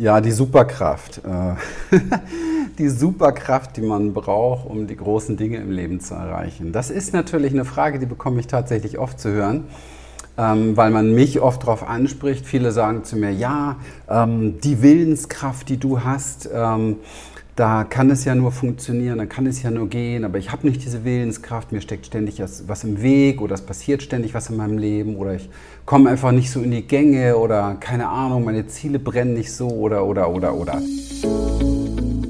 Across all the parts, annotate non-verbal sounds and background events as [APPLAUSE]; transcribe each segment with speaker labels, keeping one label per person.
Speaker 1: Ja, die Superkraft. Äh, [LAUGHS] die Superkraft, die man braucht, um die großen Dinge im Leben zu erreichen. Das ist natürlich eine Frage, die bekomme ich tatsächlich oft zu hören, ähm, weil man mich oft darauf anspricht. Viele sagen zu mir, ja, ähm, die Willenskraft, die du hast, ähm, da kann es ja nur funktionieren, da kann es ja nur gehen, aber ich habe nicht diese Willenskraft, mir steckt ständig was im Weg oder es passiert ständig was in meinem Leben oder ich komme einfach nicht so in die Gänge oder keine Ahnung, meine Ziele brennen nicht so oder oder oder oder.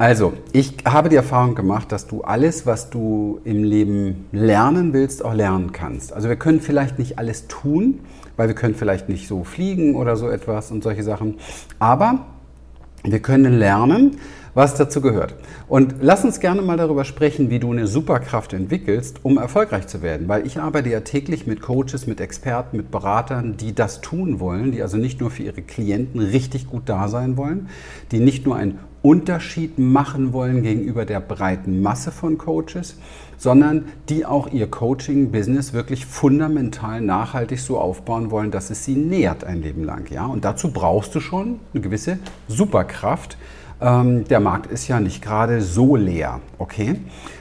Speaker 1: Also, ich habe die Erfahrung gemacht, dass du alles, was du im Leben lernen willst, auch lernen kannst. Also wir können vielleicht nicht alles tun, weil wir können vielleicht nicht so fliegen oder so etwas und solche Sachen. Aber wir können lernen, was dazu gehört. Und lass uns gerne mal darüber sprechen, wie du eine Superkraft entwickelst, um erfolgreich zu werden. Weil ich arbeite ja täglich mit Coaches, mit Experten, mit Beratern, die das tun wollen, die also nicht nur für ihre Klienten richtig gut da sein wollen, die nicht nur einen Unterschied machen wollen gegenüber der breiten Masse von Coaches, sondern die auch ihr Coaching-Business wirklich fundamental nachhaltig so aufbauen wollen, dass es sie nährt ein Leben lang. Ja? Und dazu brauchst du schon eine gewisse Superkraft, ähm, der Markt ist ja nicht gerade so leer. Okay?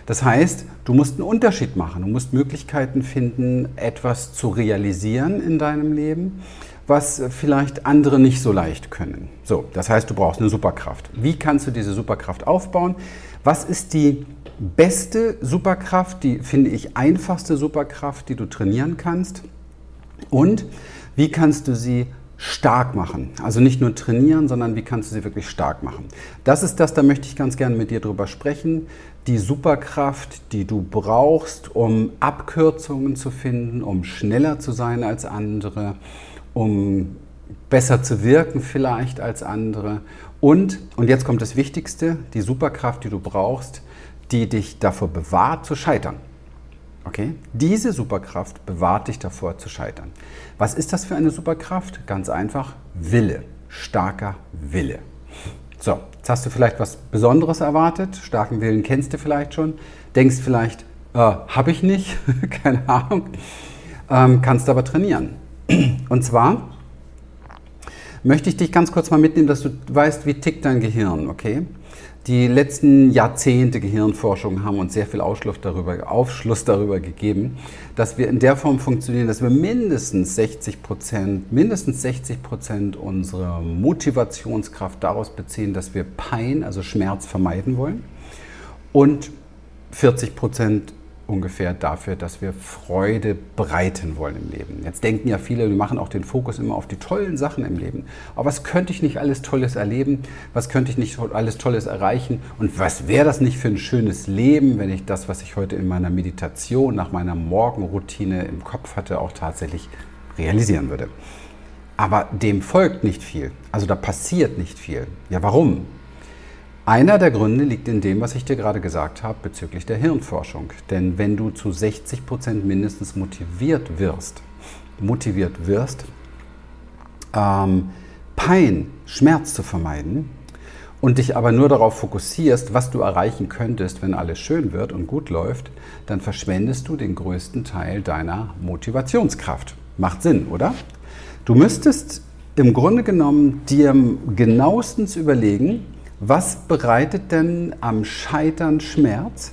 Speaker 1: Das heißt, du musst einen Unterschied machen. Du musst Möglichkeiten finden, etwas zu realisieren in deinem Leben, was vielleicht andere nicht so leicht können. So, das heißt, du brauchst eine Superkraft. Wie kannst du diese Superkraft aufbauen? Was ist die beste Superkraft, die finde ich einfachste Superkraft, die du trainieren kannst? Und wie kannst du sie stark machen. Also nicht nur trainieren, sondern wie kannst du sie wirklich stark machen. Das ist das, da möchte ich ganz gerne mit dir drüber sprechen. Die Superkraft, die du brauchst, um Abkürzungen zu finden, um schneller zu sein als andere, um besser zu wirken vielleicht als andere. Und, und jetzt kommt das Wichtigste, die Superkraft, die du brauchst, die dich davor bewahrt zu scheitern. Okay? Diese Superkraft bewahrt dich davor zu scheitern. Was ist das für eine Superkraft? Ganz einfach, Wille. Starker Wille. So, jetzt hast du vielleicht was Besonderes erwartet. Starken Willen kennst du vielleicht schon. Denkst vielleicht, äh, habe ich nicht, [LAUGHS] keine Ahnung. Ähm, kannst aber trainieren. Und zwar möchte ich dich ganz kurz mal mitnehmen, dass du weißt, wie tickt dein Gehirn, okay? Die letzten Jahrzehnte Gehirnforschung haben uns sehr viel Aufschluss darüber, Aufschluss darüber gegeben, dass wir in der Form funktionieren, dass wir mindestens 60 Prozent, mindestens 60 Prozent unserer Motivationskraft daraus beziehen, dass wir Pein, also Schmerz vermeiden wollen und 40 Prozent ungefähr dafür, dass wir Freude breiten wollen im Leben. Jetzt denken ja viele, wir machen auch den Fokus immer auf die tollen Sachen im Leben. Aber was könnte ich nicht alles Tolles erleben? Was könnte ich nicht alles Tolles erreichen? Und was wäre das nicht für ein schönes Leben, wenn ich das, was ich heute in meiner Meditation nach meiner Morgenroutine im Kopf hatte, auch tatsächlich realisieren würde? Aber dem folgt nicht viel. Also da passiert nicht viel. Ja, warum? Einer der Gründe liegt in dem, was ich dir gerade gesagt habe bezüglich der Hirnforschung. Denn wenn du zu 60 Prozent mindestens motiviert wirst, motiviert wirst, ähm, Pein, Schmerz zu vermeiden und dich aber nur darauf fokussierst, was du erreichen könntest, wenn alles schön wird und gut läuft, dann verschwendest du den größten Teil deiner Motivationskraft. Macht Sinn, oder? Du müsstest im Grunde genommen dir genauestens überlegen, was bereitet denn am Scheitern Schmerz?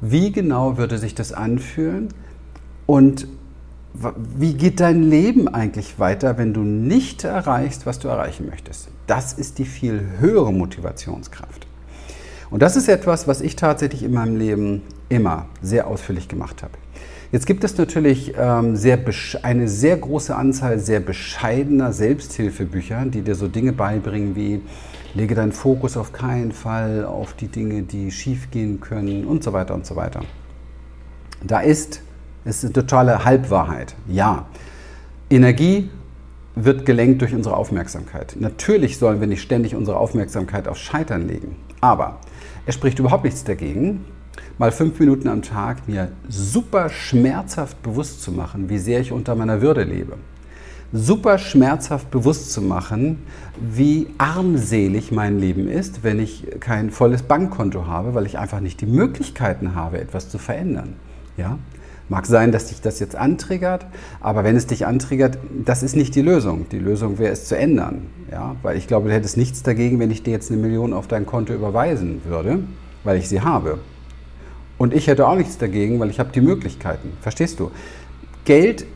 Speaker 1: Wie genau würde sich das anfühlen? Und wie geht dein Leben eigentlich weiter, wenn du nicht erreichst, was du erreichen möchtest? Das ist die viel höhere Motivationskraft. Und das ist etwas, was ich tatsächlich in meinem Leben immer sehr ausführlich gemacht habe. Jetzt gibt es natürlich ähm, sehr eine sehr große Anzahl sehr bescheidener Selbsthilfebücher, die dir so Dinge beibringen wie Lege deinen Fokus auf keinen Fall auf die Dinge, die schiefgehen können und so weiter und so weiter. Da ist, ist eine totale Halbwahrheit. Ja, Energie wird gelenkt durch unsere Aufmerksamkeit. Natürlich sollen wir nicht ständig unsere Aufmerksamkeit auf Scheitern legen. Aber es spricht überhaupt nichts dagegen, mal fünf Minuten am Tag mir super schmerzhaft bewusst zu machen, wie sehr ich unter meiner Würde lebe. Super schmerzhaft bewusst zu machen, wie armselig mein Leben ist, wenn ich kein volles Bankkonto habe, weil ich einfach nicht die Möglichkeiten habe, etwas zu verändern. Ja? Mag sein, dass dich das jetzt antriggert, aber wenn es dich antriggert, das ist nicht die Lösung. Die Lösung wäre es zu ändern. Ja? Weil ich glaube, du hättest nichts dagegen, wenn ich dir jetzt eine Million auf dein Konto überweisen würde, weil ich sie habe. Und ich hätte auch nichts dagegen, weil ich habe die Möglichkeiten. Verstehst du? Geld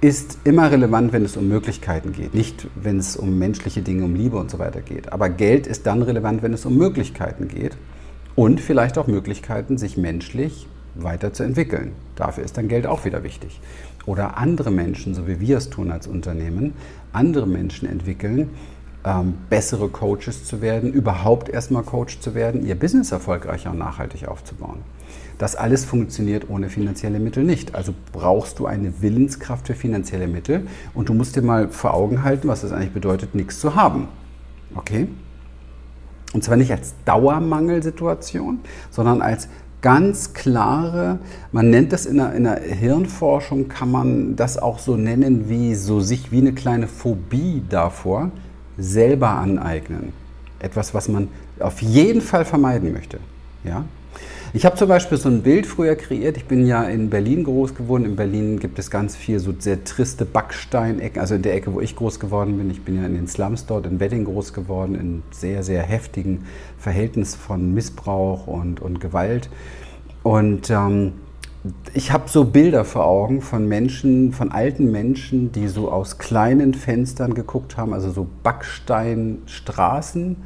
Speaker 1: ist immer relevant, wenn es um Möglichkeiten geht, nicht wenn es um menschliche Dinge, um Liebe und so weiter geht. Aber Geld ist dann relevant, wenn es um Möglichkeiten geht und vielleicht auch Möglichkeiten, sich menschlich weiterzuentwickeln. Dafür ist dann Geld auch wieder wichtig. Oder andere Menschen, so wie wir es tun als Unternehmen, andere Menschen entwickeln, ähm, bessere Coaches zu werden, überhaupt erstmal Coach zu werden, ihr Business erfolgreicher und nachhaltig aufzubauen. Das alles funktioniert ohne finanzielle Mittel nicht. Also brauchst du eine Willenskraft für finanzielle Mittel und du musst dir mal vor Augen halten, was das eigentlich bedeutet, nichts zu haben. Okay? Und zwar nicht als Dauermangelsituation, sondern als ganz klare, man nennt das in der, in der, Hirnforschung, kann man das auch so nennen, wie so sich wie eine kleine Phobie davor selber aneignen. Etwas, was man auf jeden Fall vermeiden möchte. Ja? Ich habe zum Beispiel so ein Bild früher kreiert. Ich bin ja in Berlin groß geworden. In Berlin gibt es ganz viel so sehr triste Backsteinecken, also in der Ecke, wo ich groß geworden bin. Ich bin ja in den Slums dort in Wedding groß geworden, in sehr, sehr heftigen Verhältnis von Missbrauch und, und Gewalt. Und ähm, ich habe so Bilder vor Augen von Menschen, von alten Menschen, die so aus kleinen Fenstern geguckt haben, also so Backsteinstraßen,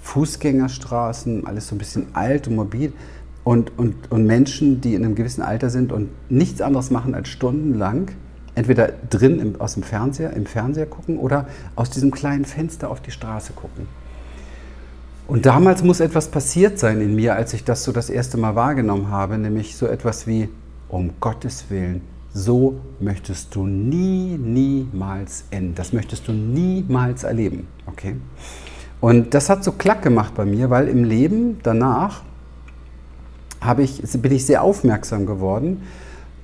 Speaker 1: Fußgängerstraßen, alles so ein bisschen alt und mobil und, und, und Menschen, die in einem gewissen Alter sind und nichts anderes machen als stundenlang entweder drin im, aus dem Fernseher, im Fernseher gucken oder aus diesem kleinen Fenster auf die Straße gucken. Und damals muss etwas passiert sein in mir, als ich das so das erste Mal wahrgenommen habe, nämlich so etwas wie, um Gottes Willen, so möchtest du nie, niemals enden. Das möchtest du niemals erleben. Okay? Und das hat so klack gemacht bei mir, weil im Leben danach habe ich, bin ich sehr aufmerksam geworden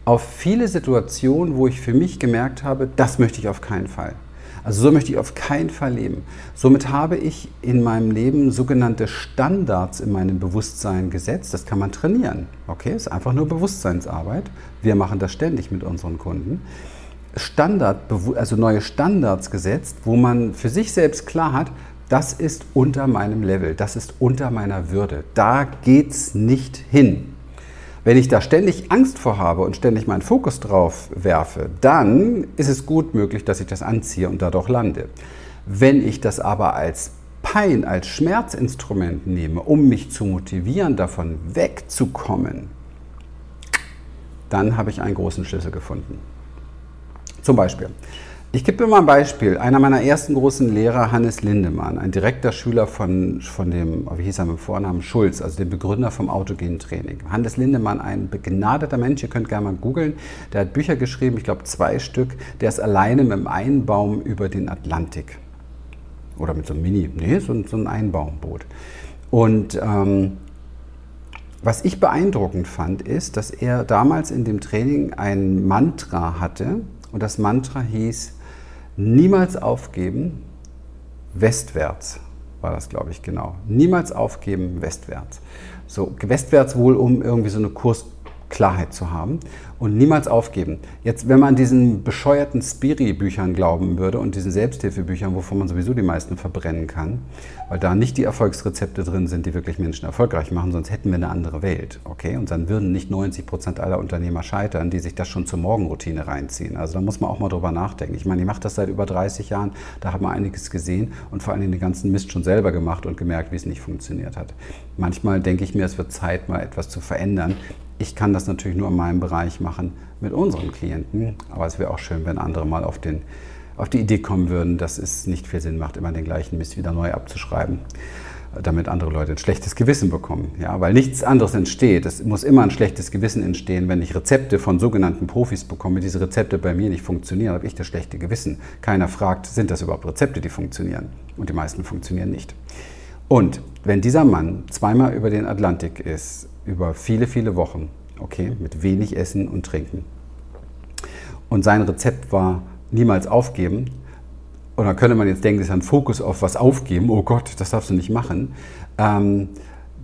Speaker 1: auf viele Situationen, wo ich für mich gemerkt habe, das möchte ich auf keinen Fall. Also so möchte ich auf keinen Fall leben. Somit habe ich in meinem Leben sogenannte Standards in meinem Bewusstsein gesetzt. Das kann man trainieren. Okay, ist einfach nur Bewusstseinsarbeit. Wir machen das ständig mit unseren Kunden. Standard, also neue Standards gesetzt, wo man für sich selbst klar hat, das ist unter meinem Level, das ist unter meiner Würde. Da geht's nicht hin. Wenn ich da ständig Angst vor habe und ständig meinen Fokus drauf werfe, dann ist es gut möglich, dass ich das anziehe und dadurch lande. Wenn ich das aber als Pein, als Schmerzinstrument nehme, um mich zu motivieren, davon wegzukommen, dann habe ich einen großen Schlüssel gefunden. Zum Beispiel, ich gebe dir mal ein Beispiel. Einer meiner ersten großen Lehrer, Hannes Lindemann, ein direkter Schüler von, von dem, wie hieß er mit Vornamen, Schulz, also dem Begründer vom autogenen Training. Hannes Lindemann, ein begnadeter Mensch, ihr könnt gerne mal googeln. Der hat Bücher geschrieben, ich glaube zwei Stück. Der ist alleine mit einem Einbaum über den Atlantik. Oder mit so einem Mini, nee, so, so ein Einbaumboot. Und ähm, was ich beeindruckend fand, ist, dass er damals in dem Training ein Mantra hatte. Und das Mantra hieß, Niemals aufgeben, westwärts war das, glaube ich, genau. Niemals aufgeben, westwärts. So, westwärts wohl, um irgendwie so eine Kursklarheit zu haben und niemals aufgeben. Jetzt, wenn man diesen bescheuerten Spiri-Büchern glauben würde und diesen Selbsthilfebüchern, wovon man sowieso die meisten verbrennen kann, weil da nicht die Erfolgsrezepte drin sind, die wirklich Menschen erfolgreich machen, sonst hätten wir eine andere Welt. Okay? Und dann würden nicht 90 Prozent aller Unternehmer scheitern, die sich das schon zur Morgenroutine reinziehen. Also da muss man auch mal drüber nachdenken. Ich meine, ich mache das seit über 30 Jahren, da hat man einiges gesehen und vor allem den ganzen Mist schon selber gemacht und gemerkt, wie es nicht funktioniert hat. Manchmal denke ich mir, es wird Zeit, mal etwas zu verändern. Ich kann das natürlich nur in meinem Bereich machen mit unseren Klienten, aber es wäre auch schön, wenn andere mal auf, den, auf die Idee kommen würden, dass es nicht viel Sinn macht, immer den gleichen Mist wieder neu abzuschreiben. damit andere Leute ein schlechtes Gewissen bekommen. Ja? Weil nichts anderes entsteht. Es muss immer ein schlechtes Gewissen entstehen, wenn ich Rezepte von sogenannten Profis bekomme, diese Rezepte bei mir nicht funktionieren, habe ich das schlechte Gewissen. Keiner fragt, sind das überhaupt Rezepte, die funktionieren? Und die meisten funktionieren nicht. Und wenn dieser Mann zweimal über den Atlantik ist, über viele, viele Wochen, okay, mit wenig Essen und Trinken, und sein Rezept war niemals aufgeben, und dann könnte man jetzt denken, das ist ein Fokus auf was aufgeben, oh Gott, das darfst du nicht machen, ähm,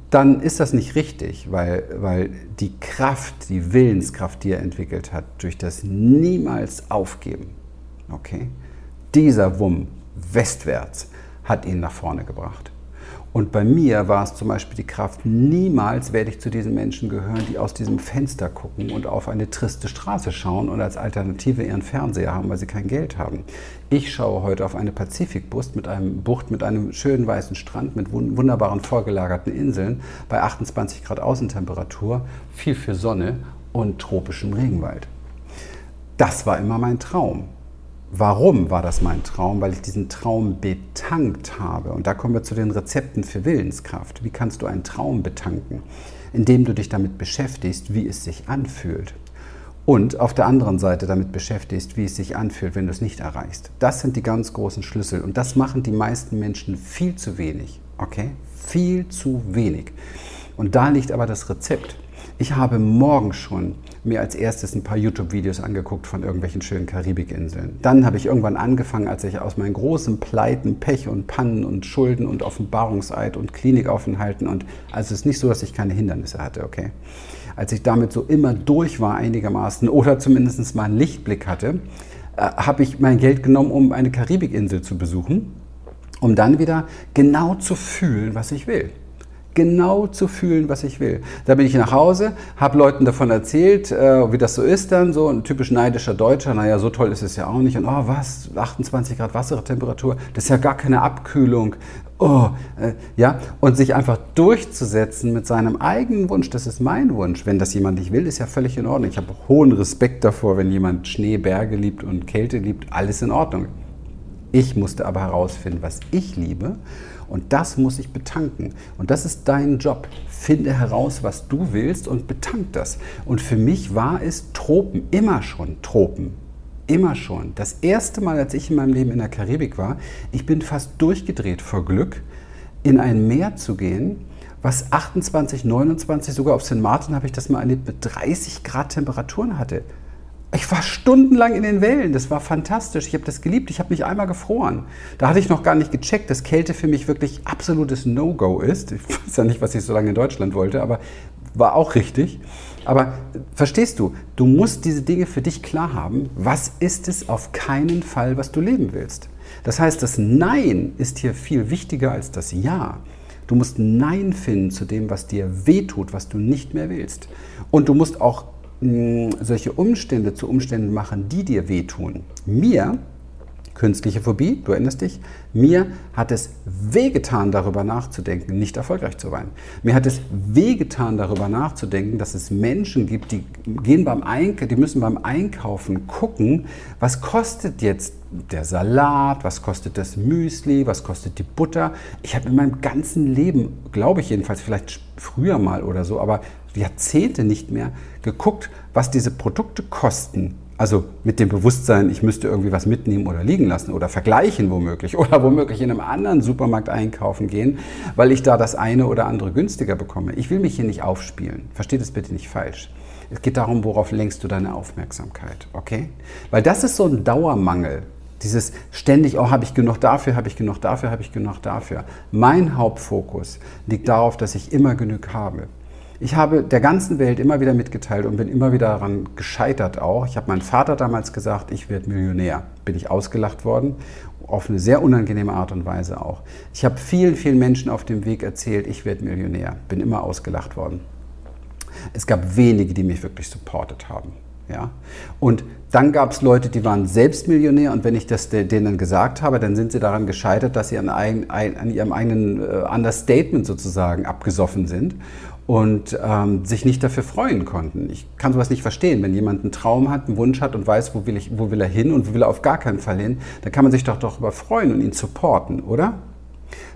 Speaker 1: dann ist das nicht richtig, weil, weil die Kraft, die Willenskraft, die er entwickelt hat, durch das niemals aufgeben, okay, dieser Wumm westwärts hat ihn nach vorne gebracht. Und bei mir war es zum Beispiel die Kraft, niemals werde ich zu diesen Menschen gehören, die aus diesem Fenster gucken und auf eine triste Straße schauen und als Alternative ihren Fernseher haben, weil sie kein Geld haben. Ich schaue heute auf eine Pazifikbucht mit einem Bucht mit einem schönen weißen Strand mit wunderbaren vorgelagerten Inseln bei 28 Grad Außentemperatur, viel für Sonne und tropischem Regenwald. Das war immer mein Traum. Warum war das mein Traum? Weil ich diesen Traum betankt habe. Und da kommen wir zu den Rezepten für Willenskraft. Wie kannst du einen Traum betanken? Indem du dich damit beschäftigst, wie es sich anfühlt. Und auf der anderen Seite damit beschäftigst, wie es sich anfühlt, wenn du es nicht erreichst. Das sind die ganz großen Schlüssel. Und das machen die meisten Menschen viel zu wenig. Okay? Viel zu wenig. Und da liegt aber das Rezept. Ich habe morgen schon mir als erstes ein paar YouTube-Videos angeguckt von irgendwelchen schönen Karibikinseln. Dann habe ich irgendwann angefangen, als ich aus meinen großen Pleiten, Pech und Pannen und Schulden und Offenbarungseid und Klinikaufenthalten und also es ist nicht so, dass ich keine Hindernisse hatte, okay. Als ich damit so immer durch war einigermaßen oder zumindest mal einen Lichtblick hatte, äh, habe ich mein Geld genommen, um eine Karibikinsel zu besuchen, um dann wieder genau zu fühlen, was ich will genau zu fühlen, was ich will. Da bin ich nach Hause, habe Leuten davon erzählt, äh, wie das so ist dann, so ein typisch neidischer Deutscher, naja, so toll ist es ja auch nicht. Und oh, was, 28 Grad Wassertemperatur, das ist ja gar keine Abkühlung. Oh, äh, ja, und sich einfach durchzusetzen mit seinem eigenen Wunsch, das ist mein Wunsch. Wenn das jemand nicht will, ist ja völlig in Ordnung. Ich habe hohen Respekt davor, wenn jemand Schnee, Berge liebt und Kälte liebt, alles in Ordnung. Ich musste aber herausfinden, was ich liebe und das muss ich betanken. Und das ist dein Job. Finde heraus, was du willst und betank das. Und für mich war es Tropen, immer schon Tropen. Immer schon. Das erste Mal, als ich in meinem Leben in der Karibik war, ich bin fast durchgedreht vor Glück, in ein Meer zu gehen, was 28, 29, sogar auf St. Martin habe ich das mal erlebt, mit 30 Grad Temperaturen hatte. Ich war stundenlang in den Wellen, das war fantastisch. Ich habe das geliebt, ich habe mich einmal gefroren. Da hatte ich noch gar nicht gecheckt, dass Kälte für mich wirklich absolutes No-Go ist. Ich [LAUGHS] weiß ja nicht, was ich so lange in Deutschland wollte, aber war auch richtig. Aber verstehst du, du musst diese Dinge für dich klar haben. Was ist es auf keinen Fall, was du leben willst? Das heißt, das Nein ist hier viel wichtiger als das Ja. Du musst Nein finden zu dem, was dir wehtut, was du nicht mehr willst. Und du musst auch solche Umstände zu Umständen machen, die dir wehtun. Mir, künstliche Phobie, du erinnerst dich, mir hat es wehgetan, darüber nachzudenken, nicht erfolgreich zu sein. Mir hat es wehgetan, darüber nachzudenken, dass es Menschen gibt, die gehen beim Eink die müssen beim Einkaufen gucken, was kostet jetzt der Salat, was kostet das Müsli, was kostet die Butter. Ich habe in meinem ganzen Leben, glaube ich jedenfalls, vielleicht früher mal oder so, aber Jahrzehnte nicht mehr geguckt, was diese Produkte kosten. Also mit dem Bewusstsein, ich müsste irgendwie was mitnehmen oder liegen lassen oder vergleichen womöglich oder womöglich in einem anderen Supermarkt einkaufen gehen, weil ich da das eine oder andere günstiger bekomme. Ich will mich hier nicht aufspielen. Versteht es bitte nicht falsch. Es geht darum, worauf lenkst du deine Aufmerksamkeit, okay? Weil das ist so ein Dauermangel. Dieses ständig, oh, habe ich genug dafür, habe ich genug dafür, habe ich genug dafür. Mein Hauptfokus liegt darauf, dass ich immer genug habe. Ich habe der ganzen Welt immer wieder mitgeteilt und bin immer wieder daran gescheitert auch. Ich habe meinem Vater damals gesagt, ich werde Millionär. Bin ich ausgelacht worden, auf eine sehr unangenehme Art und Weise auch. Ich habe vielen, vielen Menschen auf dem Weg erzählt, ich werde Millionär. Bin immer ausgelacht worden. Es gab wenige, die mich wirklich supportet haben. Ja? Und dann gab es Leute, die waren selbst Millionär und wenn ich das denen gesagt habe, dann sind sie daran gescheitert, dass sie an, ein, an ihrem eigenen äh, Understatement sozusagen abgesoffen sind und ähm, sich nicht dafür freuen konnten. Ich kann sowas nicht verstehen. Wenn jemand einen Traum hat, einen Wunsch hat und weiß, wo will, ich, wo will er hin und wo will er auf gar keinen Fall hin, dann kann man sich doch darüber freuen und ihn supporten, oder?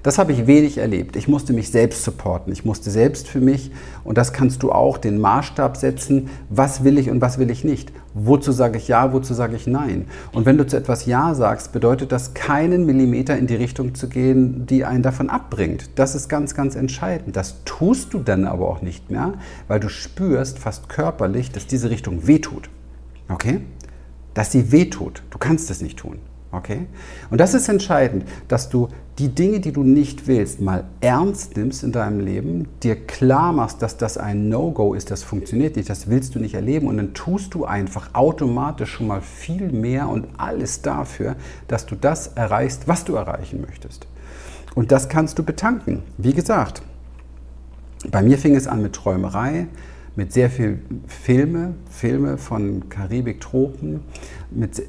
Speaker 1: Das habe ich wenig erlebt. Ich musste mich selbst supporten. Ich musste selbst für mich, und das kannst du auch, den Maßstab setzen, was will ich und was will ich nicht. Wozu sage ich ja, wozu sage ich nein? Und wenn du zu etwas Ja sagst, bedeutet das, keinen Millimeter in die Richtung zu gehen, die einen davon abbringt. Das ist ganz, ganz entscheidend. Das tust du dann aber auch nicht mehr, weil du spürst fast körperlich, dass diese Richtung wehtut. Okay? Dass sie wehtut. Du kannst es nicht tun. Okay? Und das ist entscheidend, dass du die Dinge, die du nicht willst, mal ernst nimmst in deinem Leben, dir klar machst, dass das ein No-Go ist, das funktioniert nicht, das willst du nicht erleben und dann tust du einfach automatisch schon mal viel mehr und alles dafür, dass du das erreichst, was du erreichen möchtest. Und das kannst du betanken. Wie gesagt, bei mir fing es an mit Träumerei, mit sehr viel Filme, Filme von Karibik, Tropen. Mit,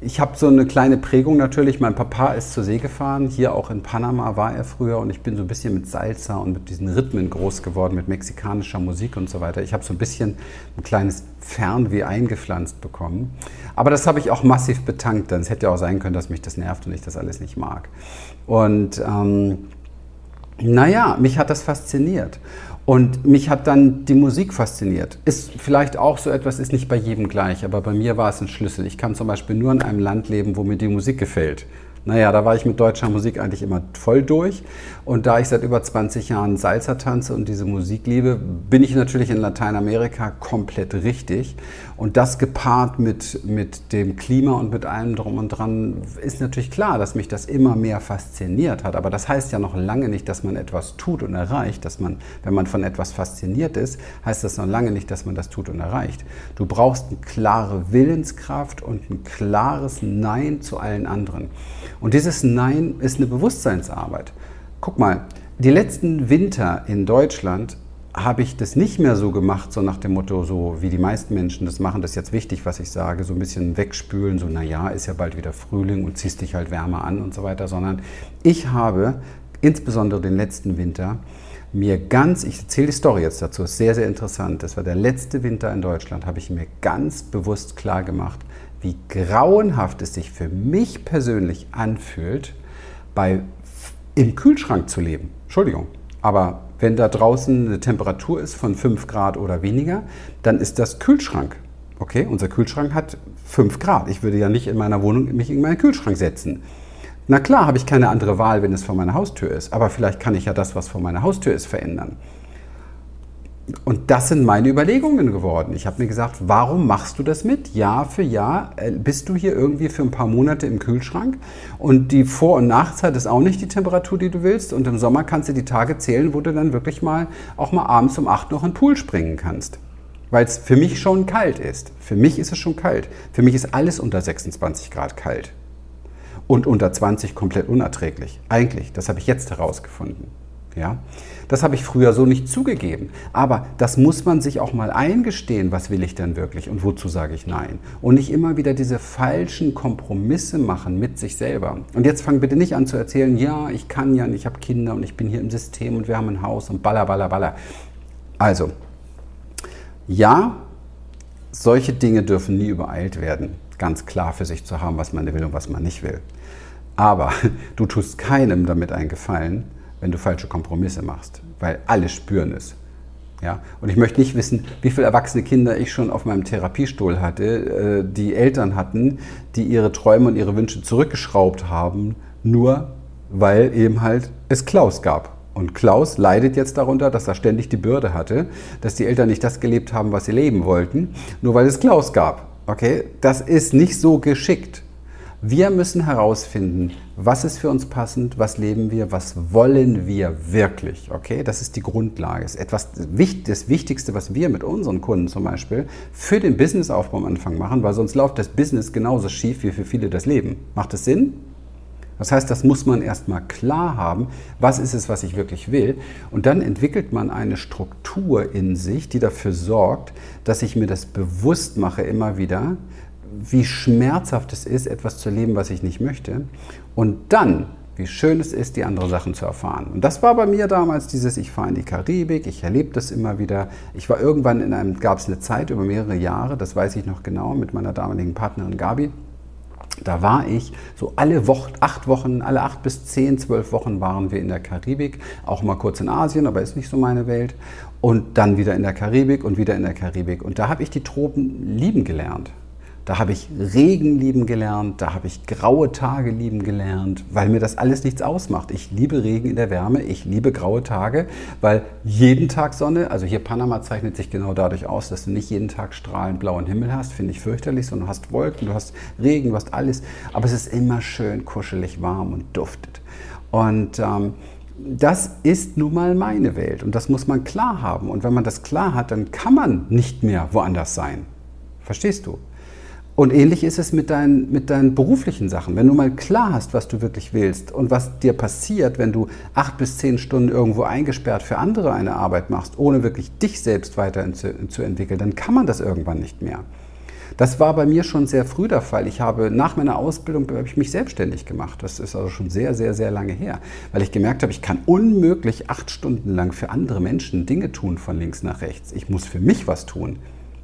Speaker 1: ich habe so eine kleine Prägung natürlich. Mein Papa ist zur See gefahren. Hier auch in Panama war er früher und ich bin so ein bisschen mit Salsa und mit diesen Rhythmen groß geworden, mit mexikanischer Musik und so weiter. Ich habe so ein bisschen ein kleines Fernweh eingepflanzt bekommen. Aber das habe ich auch massiv betankt, denn es hätte ja auch sein können, dass mich das nervt und ich das alles nicht mag. Und ähm, naja, mich hat das fasziniert. Und mich hat dann die Musik fasziniert. Ist vielleicht auch so etwas, ist nicht bei jedem gleich, aber bei mir war es ein Schlüssel. Ich kann zum Beispiel nur in einem Land leben, wo mir die Musik gefällt. Naja, da war ich mit deutscher Musik eigentlich immer voll durch. Und da ich seit über 20 Jahren Salsa tanze und diese Musik liebe, bin ich natürlich in Lateinamerika komplett richtig. Und das gepaart mit, mit dem Klima und mit allem drum und dran, ist natürlich klar, dass mich das immer mehr fasziniert hat. Aber das heißt ja noch lange nicht, dass man etwas tut und erreicht. Dass man, wenn man von etwas fasziniert ist, heißt das noch lange nicht, dass man das tut und erreicht. Du brauchst eine klare Willenskraft und ein klares Nein zu allen anderen. Und dieses Nein ist eine Bewusstseinsarbeit. Guck mal, die letzten Winter in Deutschland habe ich das nicht mehr so gemacht, so nach dem Motto, so wie die meisten Menschen das machen, das ist jetzt wichtig, was ich sage, so ein bisschen wegspülen, so naja, ist ja bald wieder Frühling und ziehst dich halt wärmer an und so weiter, sondern ich habe insbesondere den letzten Winter mir ganz, ich erzähle die Story jetzt dazu, ist sehr, sehr interessant, das war der letzte Winter in Deutschland, habe ich mir ganz bewusst klar gemacht, wie grauenhaft es sich für mich persönlich anfühlt, bei, im Kühlschrank zu leben. Entschuldigung, aber wenn da draußen eine Temperatur ist von 5 Grad oder weniger, dann ist das Kühlschrank. Okay, unser Kühlschrank hat 5 Grad. Ich würde ja nicht in meiner Wohnung mich in meinen Kühlschrank setzen. Na klar, habe ich keine andere Wahl, wenn es vor meiner Haustür ist. Aber vielleicht kann ich ja das, was vor meiner Haustür ist, verändern. Und das sind meine Überlegungen geworden. Ich habe mir gesagt, warum machst du das mit? Jahr für Jahr äh, bist du hier irgendwie für ein paar Monate im Kühlschrank und die Vor- und Nachzeit ist auch nicht die Temperatur, die du willst. Und im Sommer kannst du die Tage zählen, wo du dann wirklich mal auch mal abends um 8 noch in den Pool springen kannst. Weil es für mich schon kalt ist. Für mich ist es schon kalt. Für mich ist alles unter 26 Grad kalt. Und unter 20 komplett unerträglich. Eigentlich, das habe ich jetzt herausgefunden. Ja? Das habe ich früher so nicht zugegeben. Aber das muss man sich auch mal eingestehen, was will ich denn wirklich und wozu sage ich Nein. Und nicht immer wieder diese falschen Kompromisse machen mit sich selber. Und jetzt fang bitte nicht an zu erzählen, ja, ich kann ja, ich habe Kinder und ich bin hier im System und wir haben ein Haus und baller, baller, baller. Also, ja, solche Dinge dürfen nie übereilt werden, ganz klar für sich zu haben, was man will und was man nicht will. Aber [LAUGHS] du tust keinem damit einen Gefallen, wenn du falsche Kompromisse machst, weil alle spüren es. Ja? Und ich möchte nicht wissen, wie viele erwachsene Kinder ich schon auf meinem Therapiestuhl hatte, äh, die Eltern hatten, die ihre Träume und ihre Wünsche zurückgeschraubt haben, nur weil eben halt es Klaus gab. Und Klaus leidet jetzt darunter, dass er ständig die Bürde hatte, dass die Eltern nicht das gelebt haben, was sie leben wollten, nur weil es Klaus gab. Okay? Das ist nicht so geschickt. Wir müssen herausfinden, was ist für uns passend, was leben wir, was wollen wir wirklich. Okay, das ist die Grundlage. Das ist etwas das Wichtigste, was wir mit unseren Kunden zum Beispiel für den Businessaufbau am Anfang machen, weil sonst läuft das Business genauso schief wie für viele das Leben. Macht das Sinn? Das heißt, das muss man erstmal klar haben, was ist es, was ich wirklich will. Und dann entwickelt man eine Struktur in sich, die dafür sorgt, dass ich mir das bewusst mache immer wieder, wie schmerzhaft es ist, etwas zu leben, was ich nicht möchte. Und dann, wie schön es ist, die anderen Sachen zu erfahren. Und das war bei mir damals dieses, ich fahre in die Karibik, ich erlebe das immer wieder. Ich war irgendwann in einem, gab es eine Zeit über mehrere Jahre, das weiß ich noch genau, mit meiner damaligen Partnerin Gabi, Da war ich so alle Wochen, acht Wochen, alle acht bis zehn, zwölf Wochen waren wir in der Karibik, auch mal kurz in Asien, aber ist nicht so meine Welt. Und dann wieder in der Karibik und wieder in der Karibik. Und da habe ich die Tropen lieben gelernt. Da habe ich Regen lieben gelernt, da habe ich graue Tage lieben gelernt, weil mir das alles nichts ausmacht. Ich liebe Regen in der Wärme, ich liebe graue Tage, weil jeden Tag Sonne, also hier Panama zeichnet sich genau dadurch aus, dass du nicht jeden Tag strahlend blauen Himmel hast, finde ich fürchterlich, sondern du hast Wolken, du hast Regen, du hast alles, aber es ist immer schön kuschelig warm und duftet. Und ähm, das ist nun mal meine Welt und das muss man klar haben. Und wenn man das klar hat, dann kann man nicht mehr woanders sein. Verstehst du? Und ähnlich ist es mit deinen, mit deinen beruflichen Sachen. Wenn du mal klar hast, was du wirklich willst und was dir passiert, wenn du acht bis zehn Stunden irgendwo eingesperrt für andere eine Arbeit machst, ohne wirklich dich selbst weiter zu, entwickeln, dann kann man das irgendwann nicht mehr. Das war bei mir schon sehr früh der Fall. Ich habe nach meiner Ausbildung ich mich selbstständig gemacht. Das ist also schon sehr, sehr, sehr lange her, weil ich gemerkt habe, ich kann unmöglich acht Stunden lang für andere Menschen Dinge tun von links nach rechts. Ich muss für mich was tun.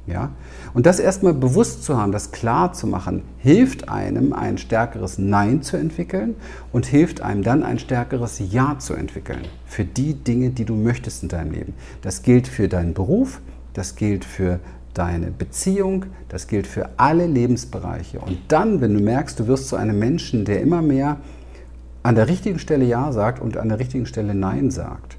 Speaker 1: Ja? Und das erstmal bewusst zu haben, das klar zu machen, hilft einem, ein stärkeres Nein zu entwickeln und hilft einem dann, ein stärkeres Ja zu entwickeln für die Dinge, die du möchtest in deinem Leben. Das gilt für deinen Beruf, das gilt für deine Beziehung, das gilt für alle Lebensbereiche. Und dann, wenn du merkst, du wirst zu einem Menschen, der immer mehr an der richtigen Stelle Ja sagt und an der richtigen Stelle Nein sagt,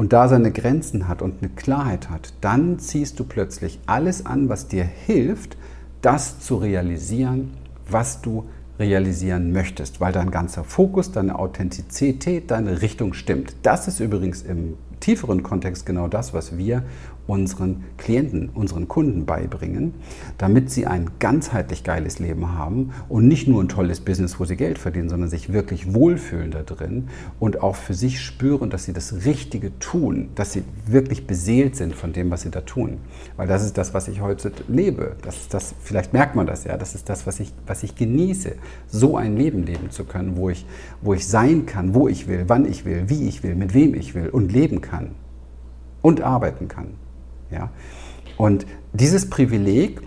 Speaker 1: und da seine Grenzen hat und eine Klarheit hat, dann ziehst du plötzlich alles an, was dir hilft, das zu realisieren, was du realisieren möchtest, weil dein ganzer Fokus, deine Authentizität, deine Richtung stimmt. Das ist übrigens im tieferen Kontext genau das, was wir unseren Klienten, unseren Kunden beibringen, damit sie ein ganzheitlich geiles Leben haben und nicht nur ein tolles Business, wo sie Geld verdienen, sondern sich wirklich wohlfühlen da drin und auch für sich spüren, dass sie das Richtige tun, dass sie wirklich beseelt sind von dem, was sie da tun. Weil das ist das, was ich heute lebe. Das ist das, vielleicht merkt man das ja, das ist das, was ich, was ich genieße, so ein Leben leben zu können, wo ich, wo ich sein kann, wo ich will, wann ich will, wie ich will, mit wem ich will und leben kann und arbeiten kann. Ja? Und dieses Privileg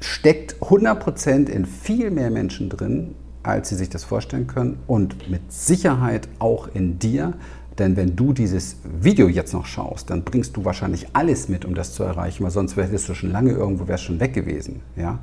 Speaker 1: steckt 100% in viel mehr Menschen drin, als sie sich das vorstellen können und mit Sicherheit auch in dir. Denn wenn du dieses Video jetzt noch schaust, dann bringst du wahrscheinlich alles mit, um das zu erreichen, weil sonst wärst du schon lange irgendwo, wärst schon weg gewesen. Ja?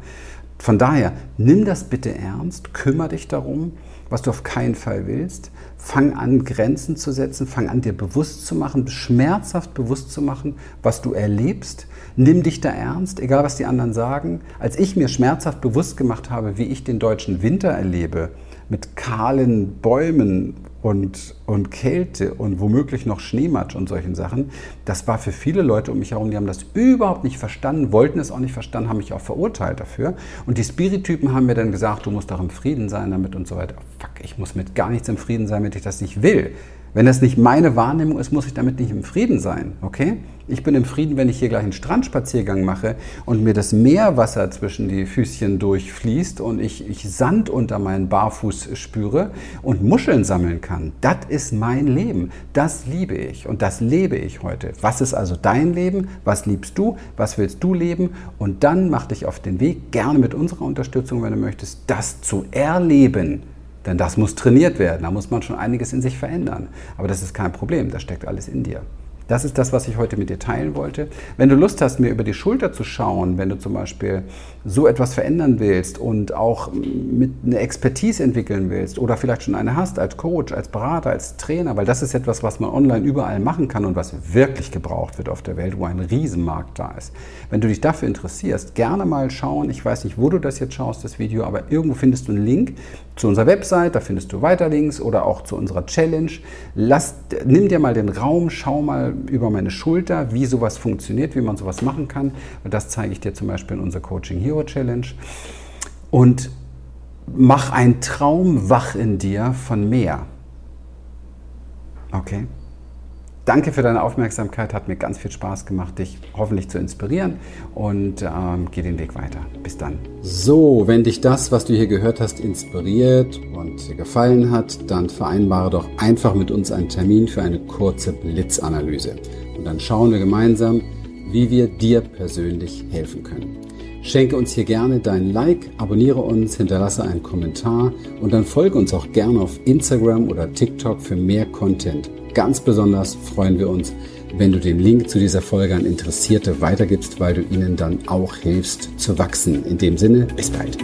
Speaker 1: Von daher, nimm das bitte ernst, kümmere dich darum, was du auf keinen Fall willst. Fang an, Grenzen zu setzen, fang an, dir bewusst zu machen, schmerzhaft bewusst zu machen, was du erlebst. Nimm dich da ernst, egal was die anderen sagen. Als ich mir schmerzhaft bewusst gemacht habe, wie ich den deutschen Winter erlebe, mit kahlen Bäumen und, und Kälte und womöglich noch Schneematsch und solchen Sachen, das war für viele Leute um mich herum, die haben das überhaupt nicht verstanden, wollten es auch nicht verstanden, haben mich auch verurteilt dafür. Und die Spiritypen haben mir dann gesagt, du musst doch im Frieden sein damit und so weiter. Fuck, ich muss mit gar nichts im Frieden sein, wenn ich das nicht will. Wenn das nicht meine Wahrnehmung ist, muss ich damit nicht im Frieden sein, okay? Ich bin im Frieden, wenn ich hier gleich einen Strandspaziergang mache und mir das Meerwasser zwischen die Füßchen durchfließt und ich, ich Sand unter meinen Barfuß spüre und Muscheln sammeln kann. Das ist mein Leben. Das liebe ich und das lebe ich heute. Was ist also dein Leben? Was liebst du? Was willst du leben? Und dann mach dich auf den Weg, gerne mit unserer Unterstützung, wenn du möchtest, das zu erleben denn das muss trainiert werden, da muss man schon einiges in sich verändern. Aber das ist kein Problem, das steckt alles in dir. Das ist das, was ich heute mit dir teilen wollte. Wenn du Lust hast, mir über die Schulter zu schauen, wenn du zum Beispiel so etwas verändern willst und auch mit eine Expertise entwickeln willst oder vielleicht schon eine hast als Coach, als Berater, als Trainer, weil das ist etwas, was man online überall machen kann und was wirklich gebraucht wird auf der Welt, wo ein Riesenmarkt da ist. Wenn du dich dafür interessierst, gerne mal schauen. Ich weiß nicht, wo du das jetzt schaust, das Video, aber irgendwo findest du einen Link zu unserer Website, da findest du weiter Links oder auch zu unserer Challenge. Lass, nimm dir mal den Raum, schau mal über meine Schulter, wie sowas funktioniert, wie man sowas machen kann. Das zeige ich dir zum Beispiel in unserer Coaching Hero Challenge. Und mach einen Traum wach in dir von mehr. Okay? Danke für deine Aufmerksamkeit, hat mir ganz viel Spaß gemacht, dich hoffentlich zu inspirieren und ähm, geh den Weg weiter. Bis dann. So, wenn dich das, was du hier gehört hast, inspiriert und dir gefallen hat, dann vereinbare doch einfach mit uns einen Termin für eine kurze Blitzanalyse. Und dann schauen wir gemeinsam, wie wir dir persönlich helfen können. Schenke uns hier gerne dein Like, abonniere uns, hinterlasse einen Kommentar und dann folge uns auch gerne auf Instagram oder TikTok für mehr Content. Ganz besonders freuen wir uns, wenn du den Link zu dieser Folge an Interessierte weitergibst, weil du ihnen dann auch hilfst zu wachsen. In dem Sinne, bis bald.